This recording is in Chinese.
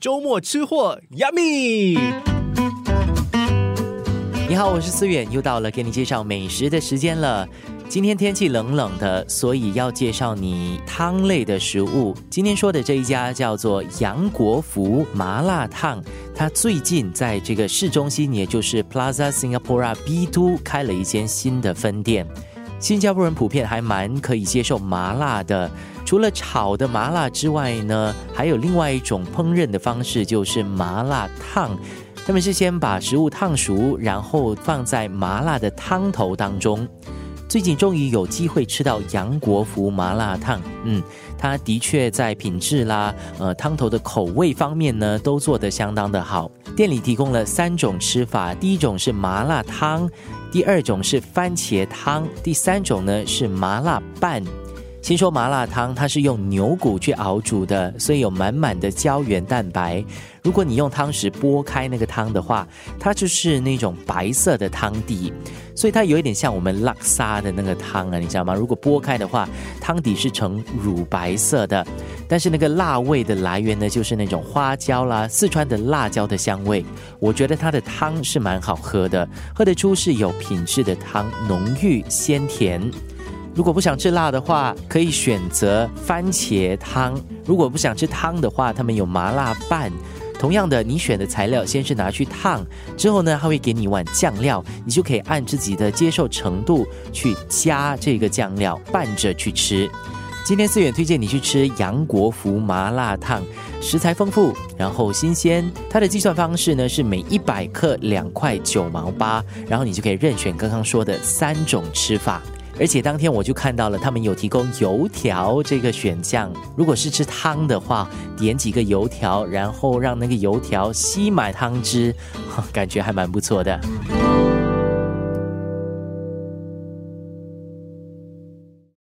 周末吃货，Yummy！你好，我是思远，又到了给你介绍美食的时间了。今天天气冷冷的，所以要介绍你汤类的食物。今天说的这一家叫做杨国福麻辣烫，它最近在这个市中心，也就是 Plaza Singapore B Two 开了一间新的分店。新加坡人普遍还蛮可以接受麻辣的，除了炒的麻辣之外呢，还有另外一种烹饪的方式，就是麻辣烫。他们是先把食物烫熟，然后放在麻辣的汤头当中。最近终于有机会吃到杨国福麻辣烫，嗯，它的确在品质啦，呃，汤头的口味方面呢，都做得相当的好。店里提供了三种吃法，第一种是麻辣汤。第二种是番茄汤，第三种呢是麻辣拌。先说麻辣汤，它是用牛骨去熬煮的，所以有满满的胶原蛋白。如果你用汤匙拨开那个汤的话，它就是那种白色的汤底，所以它有一点像我们拉沙的那个汤啊，你知道吗？如果拨开的话，汤底是呈乳白色的，但是那个辣味的来源呢，就是那种花椒啦、四川的辣椒的香味。我觉得它的汤是蛮好喝的，喝得出是有品质的汤，浓郁鲜甜。如果不想吃辣的话，可以选择番茄汤；如果不想吃汤的话，他们有麻辣拌。同样的，你选的材料先是拿去烫，之后呢，他会给你一碗酱料，你就可以按自己的接受程度去加这个酱料拌着去吃。今天思远推荐你去吃杨国福麻辣烫，食材丰富，然后新鲜。它的计算方式呢是每一百克两块九毛八，然后你就可以任选刚刚说的三种吃法。而且当天我就看到了，他们有提供油条这个选项。如果是吃汤的话，点几个油条，然后让那个油条吸满汤汁，感觉还蛮不错的。